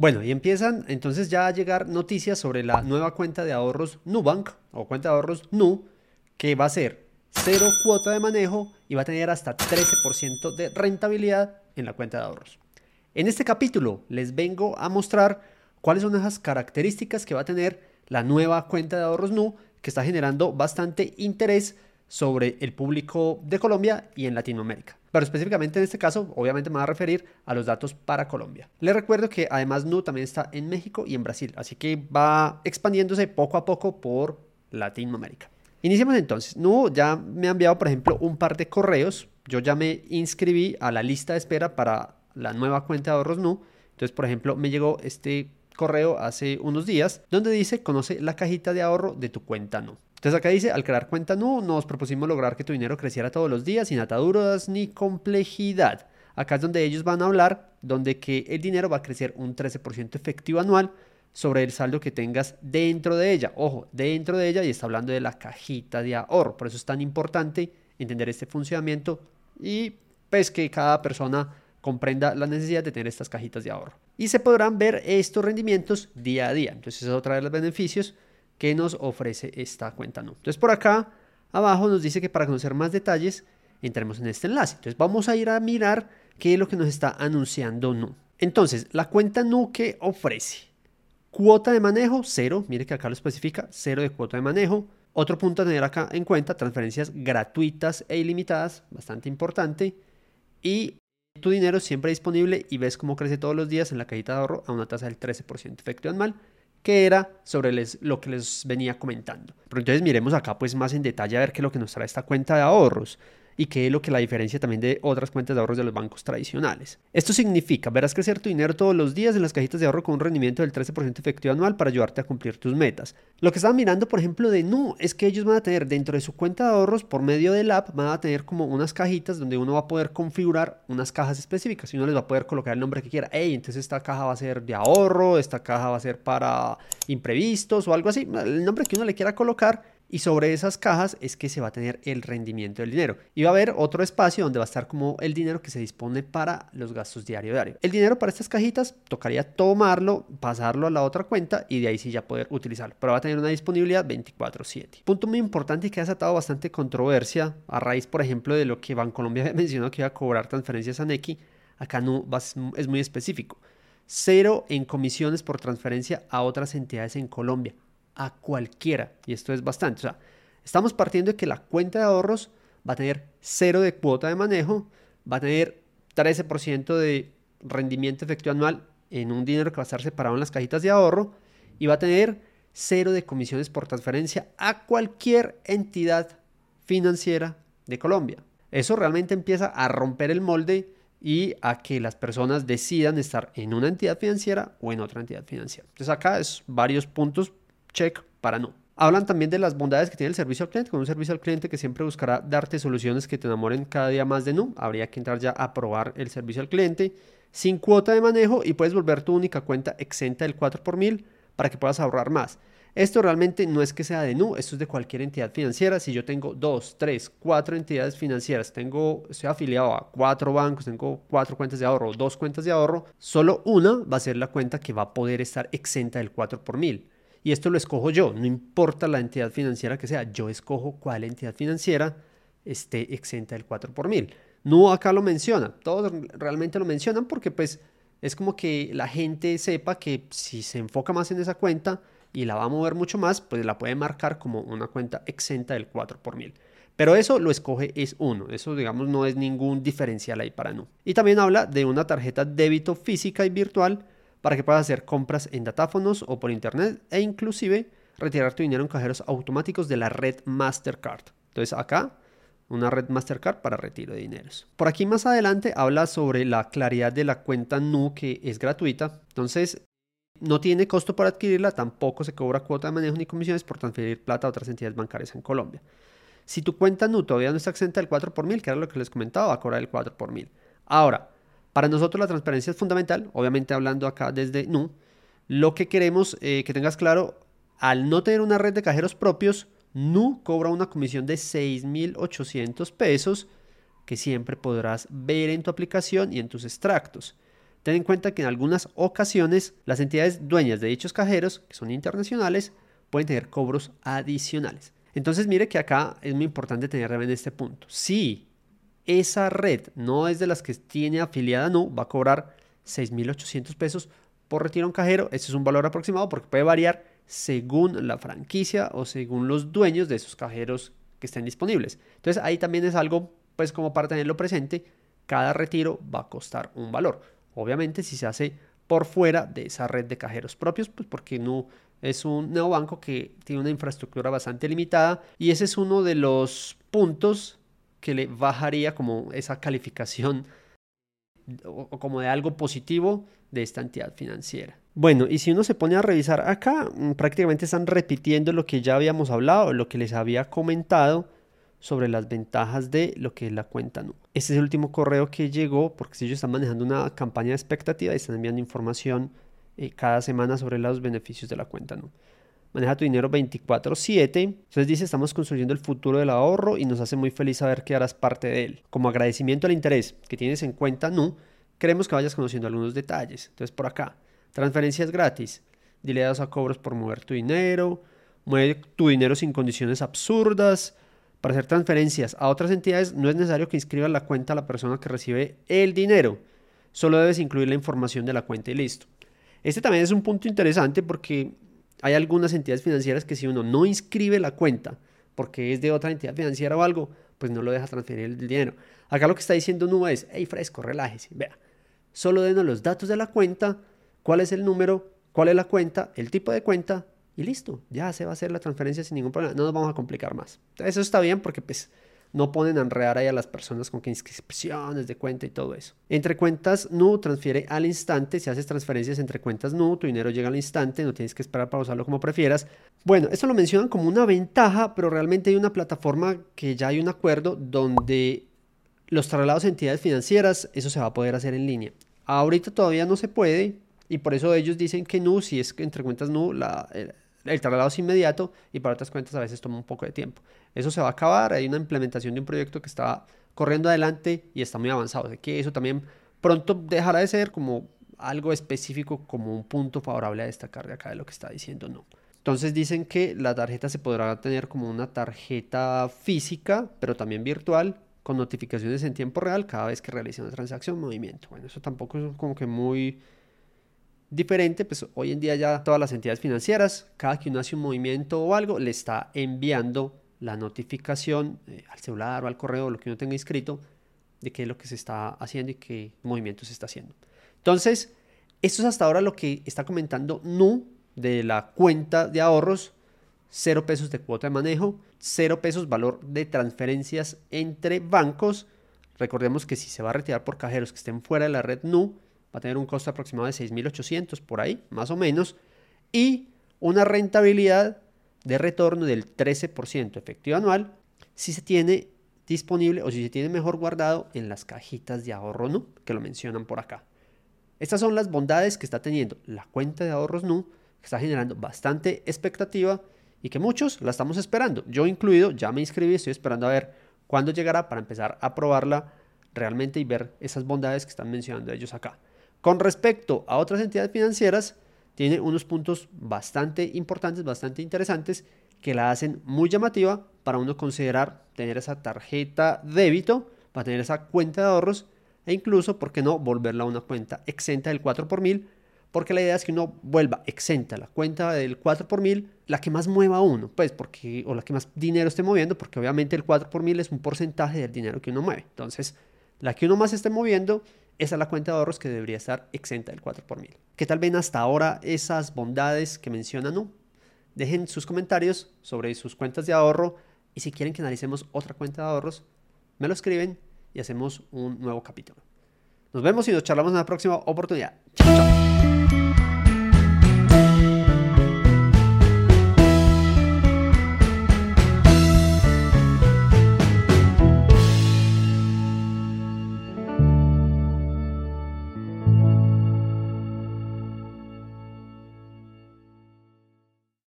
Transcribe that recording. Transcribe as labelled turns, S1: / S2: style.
S1: Bueno, y empiezan entonces ya a llegar noticias sobre la nueva cuenta de ahorros Nubank o cuenta de ahorros Nu, que va a ser cero cuota de manejo y va a tener hasta 13% de rentabilidad en la cuenta de ahorros. En este capítulo les vengo a mostrar cuáles son esas características que va a tener la nueva cuenta de ahorros Nu, que está generando bastante interés sobre el público de Colombia y en Latinoamérica. Pero específicamente en este caso, obviamente me va a referir a los datos para Colombia. Les recuerdo que además Nu también está en México y en Brasil, así que va expandiéndose poco a poco por Latinoamérica. Iniciemos entonces. Nu ya me ha enviado, por ejemplo, un par de correos. Yo ya me inscribí a la lista de espera para la nueva cuenta de ahorros Nu. Entonces, por ejemplo, me llegó este correo hace unos días donde dice conoce la cajita de ahorro de tu cuenta Nu. Entonces acá dice, al crear cuenta Nu, nos propusimos lograr que tu dinero creciera todos los días sin ataduras ni complejidad. Acá es donde ellos van a hablar, donde que el dinero va a crecer un 13% efectivo anual sobre el saldo que tengas dentro de ella. Ojo, dentro de ella y está hablando de la cajita de ahorro. Por eso es tan importante entender este funcionamiento y pues que cada persona comprenda la necesidad de tener estas cajitas de ahorro. Y se podrán ver estos rendimientos día a día. Entonces es otra de los beneficios que nos ofrece esta cuenta Nu. Entonces por acá abajo nos dice que para conocer más detalles entremos en este enlace. Entonces vamos a ir a mirar qué es lo que nos está anunciando Nu. Entonces la cuenta Nu que ofrece cuota de manejo cero, mire que acá lo especifica, cero de cuota de manejo. Otro punto a tener acá en cuenta, transferencias gratuitas e ilimitadas, bastante importante. Y tu dinero siempre disponible y ves cómo crece todos los días en la cajita de ahorro a una tasa del 13% efectivo anual que era sobre lo que les venía comentando. Pero entonces miremos acá pues más en detalle a ver qué es lo que nos trae esta cuenta de ahorros y qué es lo que la diferencia también de otras cuentas de ahorros de los bancos tradicionales. Esto significa, verás crecer tu dinero todos los días en las cajitas de ahorro con un rendimiento del 13% efectivo anual para ayudarte a cumplir tus metas. Lo que estaban mirando, por ejemplo, de Nu es que ellos van a tener dentro de su cuenta de ahorros, por medio del app, van a tener como unas cajitas donde uno va a poder configurar unas cajas específicas y uno les va a poder colocar el nombre que quiera. Hey, entonces esta caja va a ser de ahorro, esta caja va a ser para imprevistos o algo así, el nombre que uno le quiera colocar y sobre esas cajas es que se va a tener el rendimiento del dinero. Y va a haber otro espacio donde va a estar como el dinero que se dispone para los gastos diario diario. El dinero para estas cajitas tocaría tomarlo, pasarlo a la otra cuenta y de ahí sí ya poder utilizarlo. Pero va a tener una disponibilidad 24/7. Punto muy importante que ha desatado bastante controversia a raíz, por ejemplo, de lo que Bancolombia mencionó que iba a cobrar transferencias a Nequi. Acá no es muy específico. Cero en comisiones por transferencia a otras entidades en Colombia a cualquiera. Y esto es bastante. O sea, estamos partiendo de que la cuenta de ahorros va a tener cero de cuota de manejo, va a tener 13% de rendimiento efectivo anual en un dinero que va a estar separado en las cajitas de ahorro y va a tener cero de comisiones por transferencia a cualquier entidad financiera de Colombia. Eso realmente empieza a romper el molde y a que las personas decidan estar en una entidad financiera o en otra entidad financiera. Entonces acá es varios puntos check para no. Hablan también de las bondades que tiene el servicio al cliente, con un servicio al cliente que siempre buscará darte soluciones que te enamoren cada día más de Nu. Habría que entrar ya a probar el servicio al cliente sin cuota de manejo y puedes volver tu única cuenta exenta del 4 por mil para que puedas ahorrar más. Esto realmente no es que sea de Nu, esto es de cualquier entidad financiera. Si yo tengo dos, tres, cuatro entidades financieras, tengo, estoy afiliado a cuatro bancos, tengo cuatro cuentas de ahorro, dos cuentas de ahorro, solo una va a ser la cuenta que va a poder estar exenta del 4 por mil. Y esto lo escojo yo, no importa la entidad financiera que sea, yo escojo cuál entidad financiera esté exenta del 4 por mil. No acá lo menciona, todos realmente lo mencionan porque pues es como que la gente sepa que si se enfoca más en esa cuenta y la va a mover mucho más, pues la puede marcar como una cuenta exenta del 4 por mil. Pero eso lo escoge es uno, eso digamos no es ningún diferencial ahí para no. Y también habla de una tarjeta débito física y virtual para que puedas hacer compras en datáfonos o por internet e inclusive retirar tu dinero en cajeros automáticos de la red Mastercard. Entonces acá una red Mastercard para retiro de dineros. Por aquí más adelante habla sobre la claridad de la cuenta NU que es gratuita. Entonces no tiene costo para adquirirla, tampoco se cobra cuota de manejo ni comisiones por transferir plata a otras entidades bancarias en Colombia. Si tu cuenta NU todavía no está exenta del 4 por mil, que era lo que les comentaba, va a cobrar el 4 por mil. Ahora, para nosotros la transparencia es fundamental, obviamente hablando acá desde NU. Lo que queremos eh, que tengas claro, al no tener una red de cajeros propios, NU cobra una comisión de 6.800 pesos que siempre podrás ver en tu aplicación y en tus extractos. Ten en cuenta que en algunas ocasiones las entidades dueñas de dichos cajeros, que son internacionales, pueden tener cobros adicionales. Entonces mire que acá es muy importante tener en este punto. Si esa red no es de las que tiene afiliada no, va a cobrar 6.800 pesos por retiro un cajero. Ese es un valor aproximado porque puede variar según la franquicia o según los dueños de esos cajeros que estén disponibles. Entonces ahí también es algo pues como para tenerlo presente, cada retiro va a costar un valor. Obviamente si se hace por fuera de esa red de cajeros propios, pues porque no es un neobanco que tiene una infraestructura bastante limitada y ese es uno de los puntos que le bajaría como esa calificación o, como de algo positivo de esta entidad financiera. Bueno, y si uno se pone a revisar acá, mm, prácticamente están repitiendo lo que ya habíamos hablado, lo que les había comentado sobre las ventajas de lo que es la cuenta no. Este es el último correo que llegó porque si ellos están manejando una campaña de expectativa y están enviando información eh, cada semana sobre los beneficios de la cuenta no. Maneja tu dinero 24/7. Entonces dice, estamos construyendo el futuro del ahorro y nos hace muy feliz saber que harás parte de él. Como agradecimiento al interés que tienes en cuenta no, queremos que vayas conociendo algunos detalles. Entonces por acá, transferencias gratis. Dile a cobros por mover tu dinero. Mueve tu dinero sin condiciones absurdas para hacer transferencias a otras entidades no es necesario que inscribas la cuenta a la persona que recibe el dinero. Solo debes incluir la información de la cuenta y listo. Este también es un punto interesante porque hay algunas entidades financieras que si uno no inscribe la cuenta porque es de otra entidad financiera o algo, pues no lo deja transferir el dinero. Acá lo que está diciendo uno es, hey fresco, relájese, vea, solo denos los datos de la cuenta, cuál es el número, cuál es la cuenta, el tipo de cuenta y listo, ya se va a hacer la transferencia sin ningún problema, no nos vamos a complicar más. Eso está bien porque pues no ponen a enredar ahí a las personas con que inscripciones de cuenta y todo eso. Entre cuentas NU transfiere al instante, si haces transferencias entre cuentas NU, tu dinero llega al instante, no tienes que esperar para usarlo como prefieras. Bueno, esto lo mencionan como una ventaja, pero realmente hay una plataforma que ya hay un acuerdo donde los traslados a entidades financieras, eso se va a poder hacer en línea. Ahorita todavía no se puede y por eso ellos dicen que NU, si es que entre cuentas NU, la, el traslado es inmediato y para otras cuentas a veces toma un poco de tiempo. Eso se va a acabar, hay una implementación de un proyecto que está corriendo adelante y está muy avanzado. Así que eso también pronto dejará de ser como algo específico, como un punto favorable a destacar de acá de lo que está diciendo, no. Entonces dicen que la tarjeta se podrá tener como una tarjeta física, pero también virtual, con notificaciones en tiempo real cada vez que realice una transacción, movimiento. Bueno, eso tampoco es como que muy diferente, pues hoy en día ya todas las entidades financieras, cada que uno hace un movimiento o algo, le está enviando la notificación eh, al celular o al correo, lo que uno tenga inscrito, de qué es lo que se está haciendo y qué movimiento se está haciendo. Entonces, esto es hasta ahora lo que está comentando NU de la cuenta de ahorros, cero pesos de cuota de manejo, cero pesos valor de transferencias entre bancos. Recordemos que si se va a retirar por cajeros que estén fuera de la red NU, va a tener un costo aproximado de 6.800 por ahí, más o menos, y una rentabilidad de retorno del 13% efectivo anual si se tiene disponible o si se tiene mejor guardado en las cajitas de ahorro NU que lo mencionan por acá. Estas son las bondades que está teniendo la cuenta de ahorros NU, que está generando bastante expectativa y que muchos la estamos esperando. Yo incluido, ya me inscribí, estoy esperando a ver cuándo llegará para empezar a probarla realmente y ver esas bondades que están mencionando ellos acá. Con respecto a otras entidades financieras, tiene unos puntos bastante importantes, bastante interesantes, que la hacen muy llamativa para uno considerar tener esa tarjeta débito, para tener esa cuenta de ahorros e incluso, ¿por qué no?, volverla a una cuenta exenta del 4 por mil, porque la idea es que uno vuelva exenta la cuenta del 4 por mil, la que más mueva uno, pues, porque, o la que más dinero esté moviendo, porque obviamente el 4 por mil es un porcentaje del dinero que uno mueve. Entonces, la que uno más esté moviendo esa es la cuenta de ahorros que debería estar exenta del 4 por mil. ¿Qué tal ven hasta ahora esas bondades que mencionan? No? Dejen sus comentarios sobre sus cuentas de ahorro y si quieren que analicemos otra cuenta de ahorros, me lo escriben y hacemos un nuevo capítulo. Nos vemos y nos charlamos en la próxima oportunidad. Chao, chao.